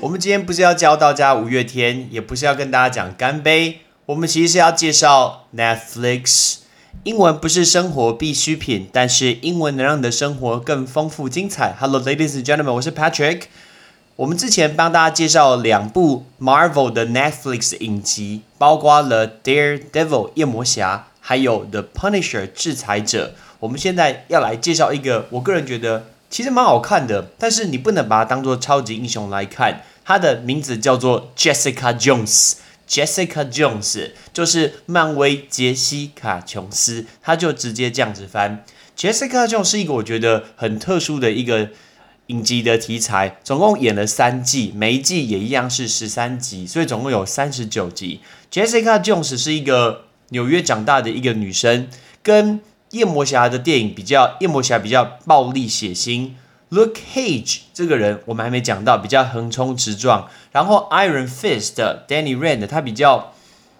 我们今天不是要教大家五月天，也不是要跟大家讲干杯，我们其实是要介绍 Netflix。英文不是生活必需品，但是英文能让你的生活更丰富精彩。Hello, ladies and gentlemen，我是 Patrick。我们之前帮大家介绍两部 Marvel 的 Netflix 影集，包括了 Daredevil 夜魔侠，还有 The Punisher 制裁者。我们现在要来介绍一个，我个人觉得其实蛮好看的，但是你不能把它当做超级英雄来看。它的名字叫做 Jessica Jones。Jessica Jones 就是漫威杰西卡琼斯，他就直接这样子翻。Jessica Jones 是一个我觉得很特殊的一个影集的题材，总共演了三季，每一季也一样是十三集，所以总共有三十九集。Jessica Jones 是一个纽约长大的一个女生，跟夜魔侠的电影比较，夜魔侠比较暴力血腥。Luke Cage 这个人我们还没讲到，比较横冲直撞。然后 Iron Fist 的 Danny Rand 他比较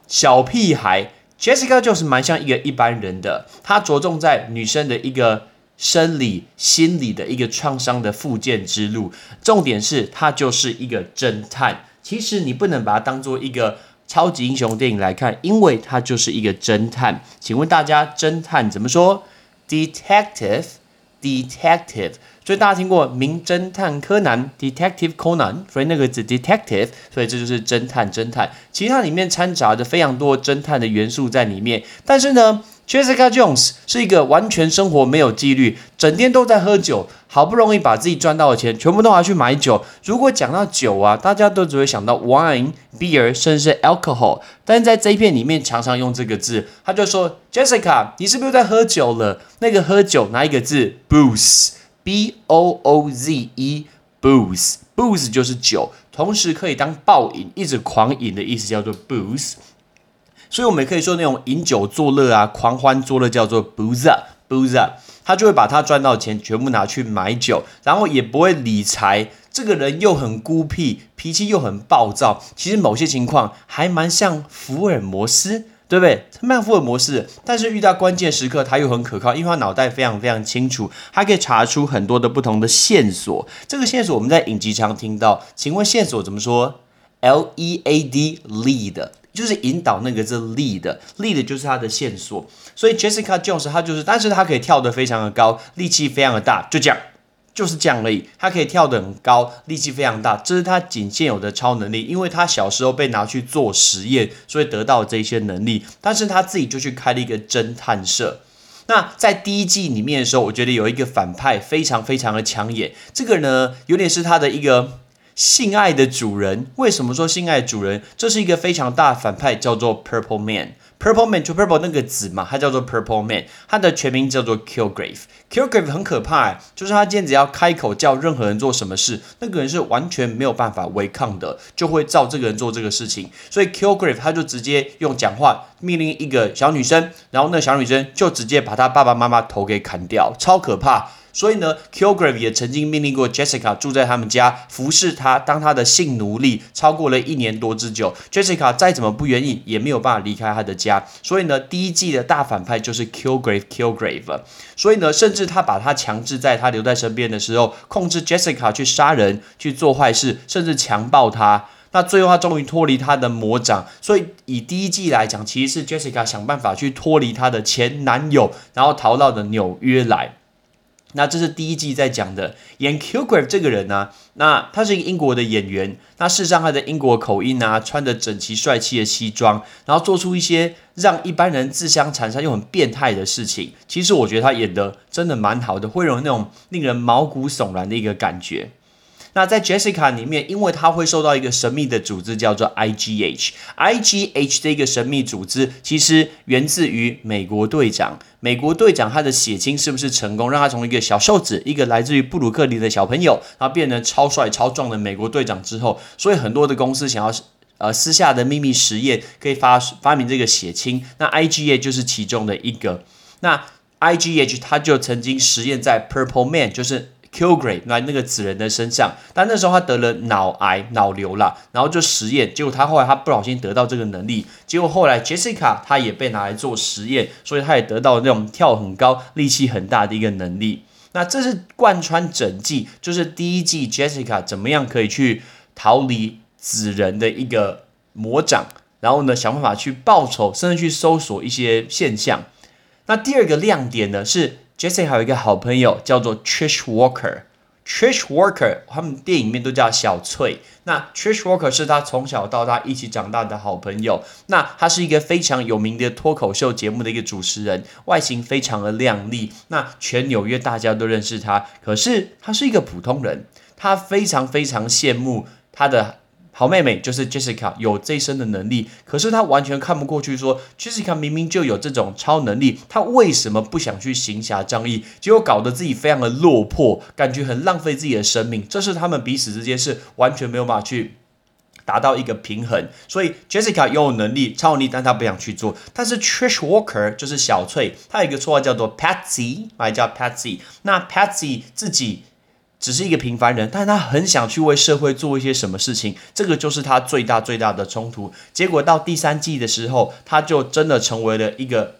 小屁孩，Jessica 就是蛮像一个一般人的，他着重在女生的一个生理、心理的一个创伤的复健之路。重点是他就是一个侦探。其实你不能把它当做一个超级英雄电影来看，因为它就是一个侦探。请问大家，侦探怎么说？Detective，Detective。所以大家听过《名侦探柯南》（Detective Conan），所以那个字 detective，所以这就是侦探。侦探其实它里面掺杂着非常多侦探的元素在里面。但是呢，Jessica Jones 是一个完全生活没有纪律，整天都在喝酒，好不容易把自己赚到的钱全部都拿去买酒。如果讲到酒啊，大家都只会想到 wine、beer，甚至是 alcohol。但是在这一片里面，常常用这个字，他就说：“Jessica，你是不是在喝酒了？那个喝酒哪一个字？booze。” B O O Z E，booze，booze 就是酒，同时可以当暴饮，一直狂饮的意思叫做 booze。所以，我们也可以说那种饮酒作乐啊，狂欢作乐叫做 booze，booze。他就会把他赚到钱全部拿去买酒，然后也不会理财。这个人又很孤僻，脾气又很暴躁。其实某些情况还蛮像福尔摩斯。对不对？曼福尔摩斯，但是遇到关键时刻他又很可靠，因为他脑袋非常非常清楚，他可以查出很多的不同的线索。这个线索我们在影集常听到，请问线索怎么说？L E A D lead 就是引导那个字 lead，lead 就是他的线索。所以 Jessica Jones 他就是，但是他可以跳得非常的高，力气非常的大，就这样。就是这样而已，他可以跳得很高，力气非常大，这是他仅现有的超能力。因为他小时候被拿去做实验，所以得到这些能力。但是他自己就去开了一个侦探社。那在第一季里面的时候，我觉得有一个反派非常非常的抢眼。这个呢，有点是他的一个性爱的主人。为什么说性爱主人？这是一个非常大的反派，叫做 Purple Man。Purple Man to purple 那个紫嘛，它叫做 Purple Man，它的全名叫做 Kilgrave。Kilgrave 很可怕，就是他今天只要开口叫任何人做什么事，那个人是完全没有办法违抗的，就会照这个人做这个事情。所以 Kilgrave 他就直接用讲话命令一个小女生，然后那小女生就直接把她爸爸妈妈头给砍掉，超可怕。所以呢，Killgrave 也曾经命令过 Jessica 住在他们家，服侍他，当他的性奴隶，超过了一年多之久。Jessica 再怎么不愿意，也没有办法离开他的家。所以呢，第一季的大反派就是 Killgrave，Killgrave。所以呢，甚至他把他强制在他留在身边的时候，控制 Jessica 去杀人、去做坏事，甚至强暴他。那最后他终于脱离他的魔掌。所以以第一季来讲，其实是 Jessica 想办法去脱离他的前男友，然后逃到的纽约来。那这是第一季在讲的，演 Killgrave 这个人呢，那他是一个英国的演员，那事实上他的英国口音啊，穿着整齐帅气的西装，然后做出一些让一般人自相残杀又很变态的事情。其实我觉得他演的真的蛮好的，会有那种令人毛骨悚然的一个感觉。那在 Jessica 里面，因为他会受到一个神秘的组织叫做 IGH，IGH 这个神秘组织其实源自于美国队长。美国队长他的血清是不是成功，让他从一个小瘦子，一个来自于布鲁克林的小朋友，然后变成超帅超壮的美国队长之后，所以很多的公司想要呃私下的秘密实验，可以发发明这个血清。那 IGH 就是其中的一个。那 IGH 他就曾经实验在 Purple Man，就是 Kilgrave 来那个纸人的身上，但那时候他得了脑癌、脑瘤了，然后就实验，结果他后来他不小心得到这个能力，结果后来 Jessica 她也被拿来做实验，所以她也得到那种跳很高、力气很大的一个能力。那这是贯穿整季，就是第一季 Jessica 怎么样可以去逃离纸人的一个魔掌，然后呢想办法去报仇，甚至去搜索一些现象。那第二个亮点呢是 Jessica 还有一个好朋友叫做 Trish Walker。Trish Walker，他们电影里面都叫小翠。那 Trish Walker 是他从小到大一起长大的好朋友。那他是一个非常有名的脱口秀节目的一个主持人，外形非常的靓丽。那全纽约大家都认识他，可是他是一个普通人。他非常非常羡慕他的。好妹妹就是 Jessica 有这一身的能力，可是她完全看不过去，说 Jessica 明明就有这种超能力，她为什么不想去行侠仗义？结果搞得自己非常的落魄，感觉很浪费自己的生命。这是他们彼此之间是完全没有办法去达到一个平衡。所以 Jessica 拥有能力、超能力，但她不想去做。但是 Trish Walker 就是小翠，她有一个绰号叫做 Patsy，来叫 Patsy。那 Patsy 自己。只是一个平凡人，但是他很想去为社会做一些什么事情，这个就是他最大最大的冲突。结果到第三季的时候，他就真的成为了一个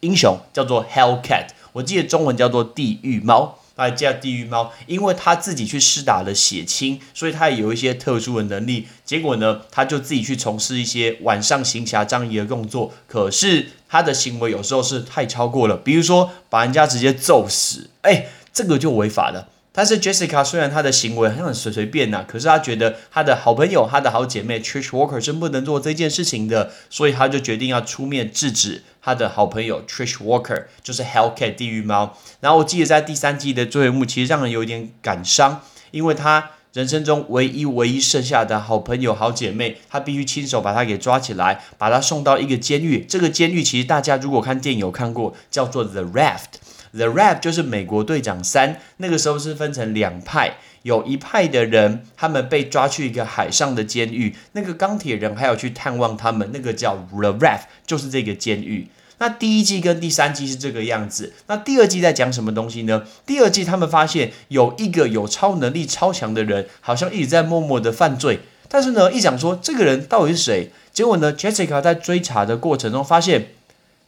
英雄，叫做 Hell Cat，我记得中文叫做地狱猫，来叫地狱猫，因为他自己去施打了血清，所以他也有一些特殊的能力。结果呢，他就自己去从事一些晚上行侠仗义的工作，可是他的行为有时候是太超过了，比如说把人家直接揍死，哎。这个就违法了。但是 Jessica 虽然她的行为很随随便呐，可是她觉得她的好朋友、她的好姐妹 Trish Walker 是不能做这件事情的，所以她就决定要出面制止她的好朋友 Trish Walker，就是 Hellcat 地狱猫。然后我记得在第三季的最后一幕，其实让人有点感伤，因为她人生中唯一唯一剩下的好朋友、好姐妹，她必须亲手把她给抓起来，把她送到一个监狱。这个监狱其实大家如果看电影有看过，叫做 The Raft。The Rap 就是美国队长三，那个时候是分成两派，有一派的人他们被抓去一个海上的监狱，那个钢铁人还有去探望他们，那个叫 The Rap，就是这个监狱。那第一季跟第三季是这个样子，那第二季在讲什么东西呢？第二季他们发现有一个有超能力超强的人，好像一直在默默的犯罪，但是呢，一讲说这个人到底是谁，结果呢，Jessica 在追查的过程中发现，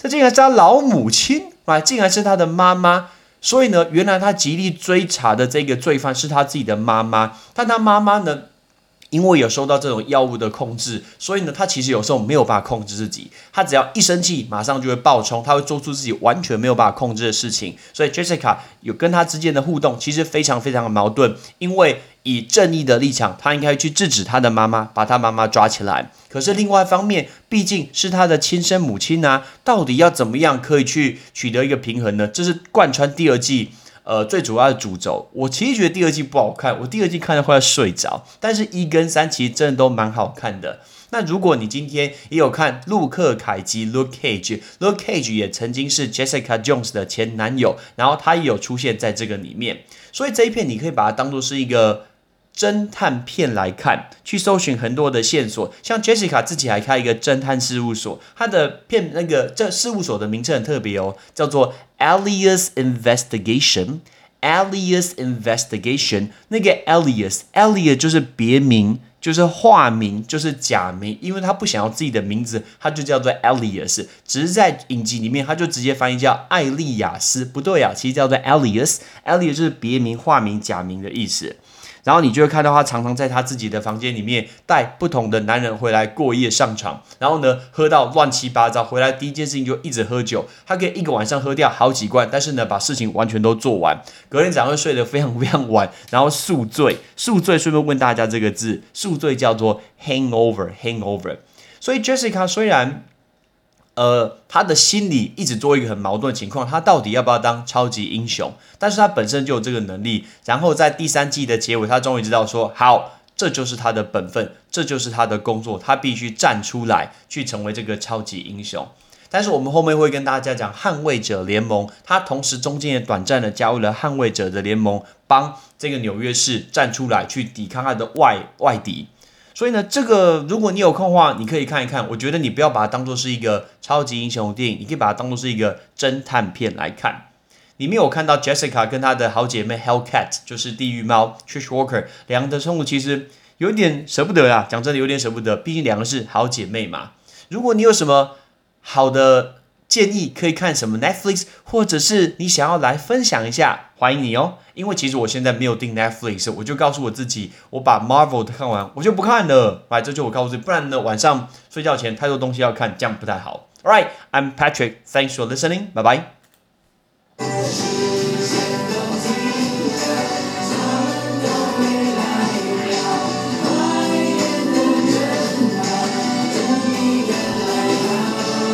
这竟然是他老母亲。啊，竟然是他的妈妈，所以呢，原来他极力追查的这个罪犯是他自己的妈妈，但他妈妈呢，因为有受到这种药物的控制，所以呢，他其实有时候没有办法控制自己，他只要一生气，马上就会爆冲，他会做出自己完全没有办法控制的事情，所以 Jessica 有跟他之间的互动，其实非常非常的矛盾，因为。以正义的立场，他应该去制止他的妈妈，把他妈妈抓起来。可是另外一方面，毕竟是他的亲生母亲啊，到底要怎么样可以去取得一个平衡呢？这是贯穿第二季呃最主要的主轴。我其实觉得第二季不好看，我第二季看的快要睡着。但是一跟三其实真的都蛮好看的。那如果你今天也有看陆克凯基 （Luke Cage），Luke Cage 也曾经是 Jessica Jones 的前男友，然后他也有出现在这个里面。所以这一片你可以把它当做是一个。侦探片来看，去搜寻很多的线索。像 Jessica 自己还开一个侦探事务所，他的片那个这事务所的名称很特别哦，叫做 Alias Investigation。Alias Investigation，那个 Alias，Alias 就是别名，就是化名，就是假名，因为他不想要自己的名字，他就叫做 Alias。只是在影集里面，他就直接翻译叫艾利亚斯，不对啊，其实叫做 Alias，Alias 就是别名、化名、假名的意思。然后你就会看到他常常在他自己的房间里面带不同的男人回来过夜上床，然后呢喝到乱七八糟，回来第一件事情就一直喝酒，他可以一个晚上喝掉好几罐，但是呢把事情完全都做完，隔天早上会睡得非常非常晚，然后宿醉，宿醉顺便问大家这个字，宿醉叫做 hangover，hangover，所以 Jessica 虽然。呃，他的心里一直做一个很矛盾的情况，他到底要不要当超级英雄？但是他本身就有这个能力。然后在第三季的结尾，他终于知道说，好，这就是他的本分，这就是他的工作，他必须站出来去成为这个超级英雄。但是我们后面会跟大家讲，捍卫者联盟，他同时中间也短暂的加入了捍卫者的联盟，帮这个纽约市站出来去抵抗他的外外敌。所以呢，这个如果你有空的话，你可以看一看。我觉得你不要把它当做是一个超级英雄电影，你可以把它当做是一个侦探片来看。里面我看到 Jessica 跟她的好姐妹 Hellcat，就是地狱猫 Trish Walker，两个宠物其实有点舍不得啊。讲真的，有点舍不得，毕竟两个是好姐妹嘛。如果你有什么好的建议，可以看什么 Netflix，或者是你想要来分享一下，欢迎你哦。因为其实我现在没有订 Netflix，我就告诉我自己，我把 Marvel 看完，我就不看了。来，这就我告诉你，不然呢晚上睡觉前太多东西要看，这样不太好。All right, I'm Patrick. Thanks for listening. Bye bye.